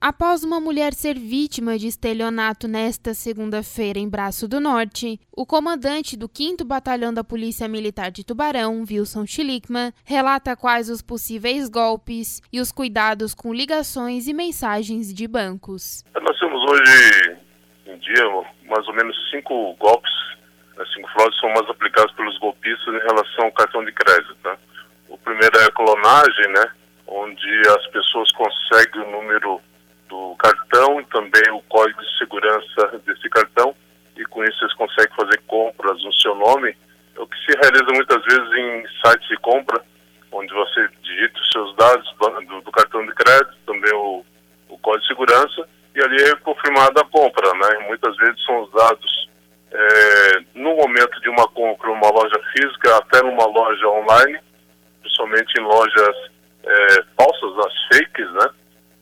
Após uma mulher ser vítima de estelionato nesta segunda-feira em Braço do Norte, o comandante do 5 Batalhão da Polícia Militar de Tubarão, Wilson Schlickman, relata quais os possíveis golpes e os cuidados com ligações e mensagens de bancos. Nós temos hoje em dia mais ou menos cinco golpes, né, cinco fraudes são mais aplicados pelos golpistas em relação ao cartão de crédito. Né? O primeiro é a clonagem, né? onde as pessoas conseguem o número do cartão e também o código de segurança desse cartão e com isso eles conseguem fazer compras no seu nome, é o que se realiza muitas vezes em sites de compra, onde você digita os seus dados do, do cartão de crédito, também o, o, código de segurança, e ali é confirmada a compra, né? Muitas vezes são usados é, no momento de uma compra numa loja física, até numa loja online, principalmente em lojas é, falsas, as fakes, né?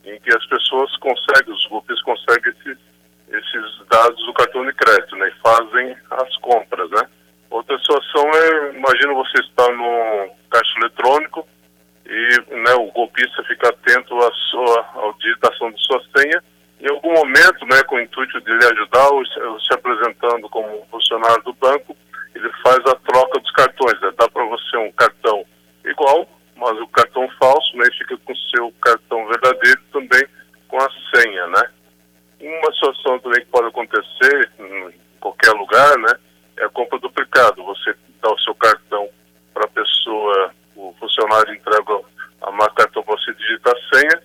Em que as pessoas conseguem, os grupos conseguem esses, esses dados do cartão de crédito, né, e fazem as compras, né. Outra situação é, imagina você estar no caixa eletrônico e né, o golpista fica atento à sua à digitação de sua senha. Em algum momento, né, com o intuito de lhe ajudar, ou se apresentando como funcionário do banco, ele faz a troca dos cartões. Né? Dá para você um cartão igual, mas o cartão falso, né, fica com o seu cartão verdadeiro também com né. Uma situação também que pode acontecer em qualquer lugar, né, é a compra duplicada. Você dá o seu cartão para a pessoa, o funcionário entrega a marca cartão para você digitar a senha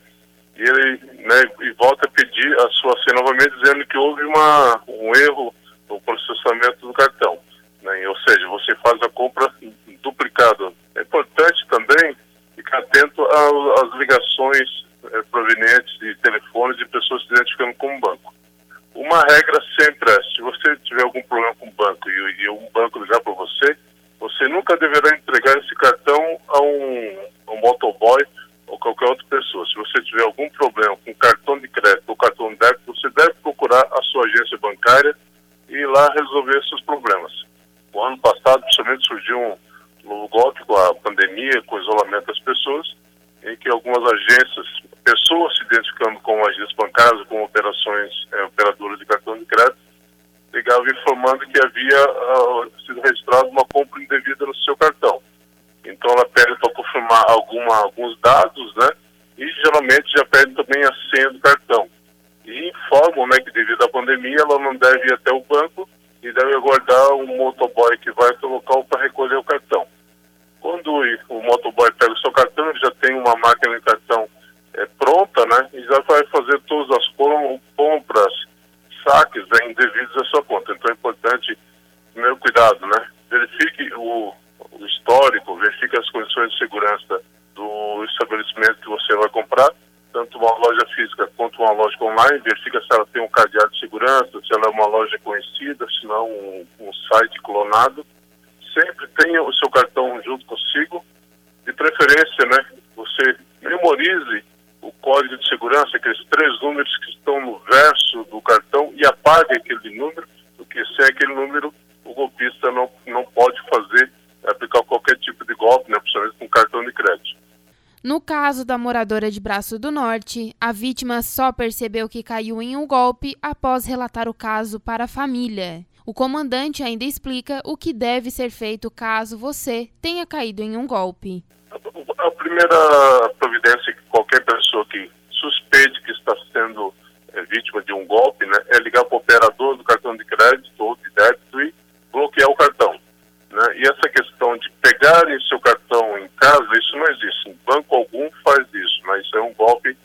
e ele, né, e volta a pedir a sua senha novamente dizendo que houve uma, um erro no processamento do cartão. Né, ou seja, você faz a compra duplicada. É importante também ficar atento às ligações é, provenientes de telefones de pessoas se identificando como banco. Uma regra sempre é, se você tiver algum problema com o banco e, e um banco ligar para você, você nunca deverá entregar esse cartão a um, a um motoboy ou qualquer outra pessoa. Se você tiver algum problema com cartão de crédito ou cartão de débito, você deve procurar a sua agência bancária e ir lá resolver seus problemas. O ano passado, principalmente, surgiu um novo golpe com a pandemia, com o isolamento das pessoas, em que algumas agências, pessoas se identificando com agências bancárias, com operações, é, operadoras de cartão de crédito, ligavam informando que havia uh, sido registrado uma compra indevida no seu cartão. Então ela pede para confirmar alguma, alguns dados, né? E geralmente já pede também a senha do cartão. E informam né, que devido à pandemia ela não deve ir até o banco e deve aguardar um motoboy que vai para o local para recolher o cartão. Quando o motoboy pega o seu cartão, ele já tem uma máquina de cartão é, pronta, né? E já vai fazer todas as compras, saques né, indevidos da sua conta. Então é importante, primeiro cuidado, né? Verifique o, o histórico, verifique as condições de segurança do estabelecimento que você vai comprar tanto uma loja física quanto uma loja online, verifica se ela tem um cadeado de segurança, se ela é uma loja conhecida, se não um, um site clonado. Sempre tenha o seu cartão junto consigo. De preferência, né, você memorize o código de segurança, aqueles três números que estão no verso do cartão e apague aquele número, porque sem aquele número o golpista não, não pode fazer, aplicar qualquer tipo de golpe, né, principalmente com cartão de crédito. No caso da moradora de Braço do Norte, a vítima só percebeu que caiu em um golpe após relatar o caso para a família. O comandante ainda explica o que deve ser feito caso você tenha caído em um golpe. A primeira providência que qualquer pessoa que suspeite que está sendo é, vítima de um golpe né, é ligar para o operador do cartão de crédito ou de débito e bloquear o cartão. Né? E essa questão de pegarem seu cartão em casa, isso não existe. Banco algum faz isso, mas isso é um golpe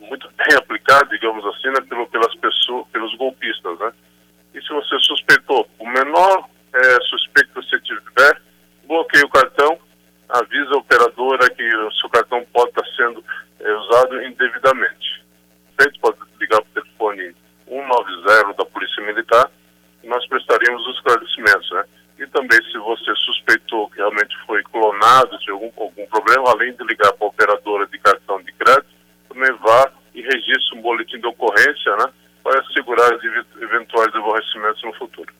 muito bem aplicado, digamos assim, né, pelo, pelas pessoas, pelos golpistas, né? E se você suspeitou, o menor é, suspeito que você tiver, bloqueie o cartão, avisa a operadora que o seu cartão pode estar sendo é, usado indevidamente. Feito, pode ligar para o telefone 190 da Polícia Militar nós prestaríamos os esclarecimentos, né? E também, se você suspeitou que realmente foi clonado, de algum, algum problema, além de ligar para a operadora de cartão de crédito, também vá e registre um boletim de ocorrência, né? Para assegurar eventuais aborrecimentos no futuro.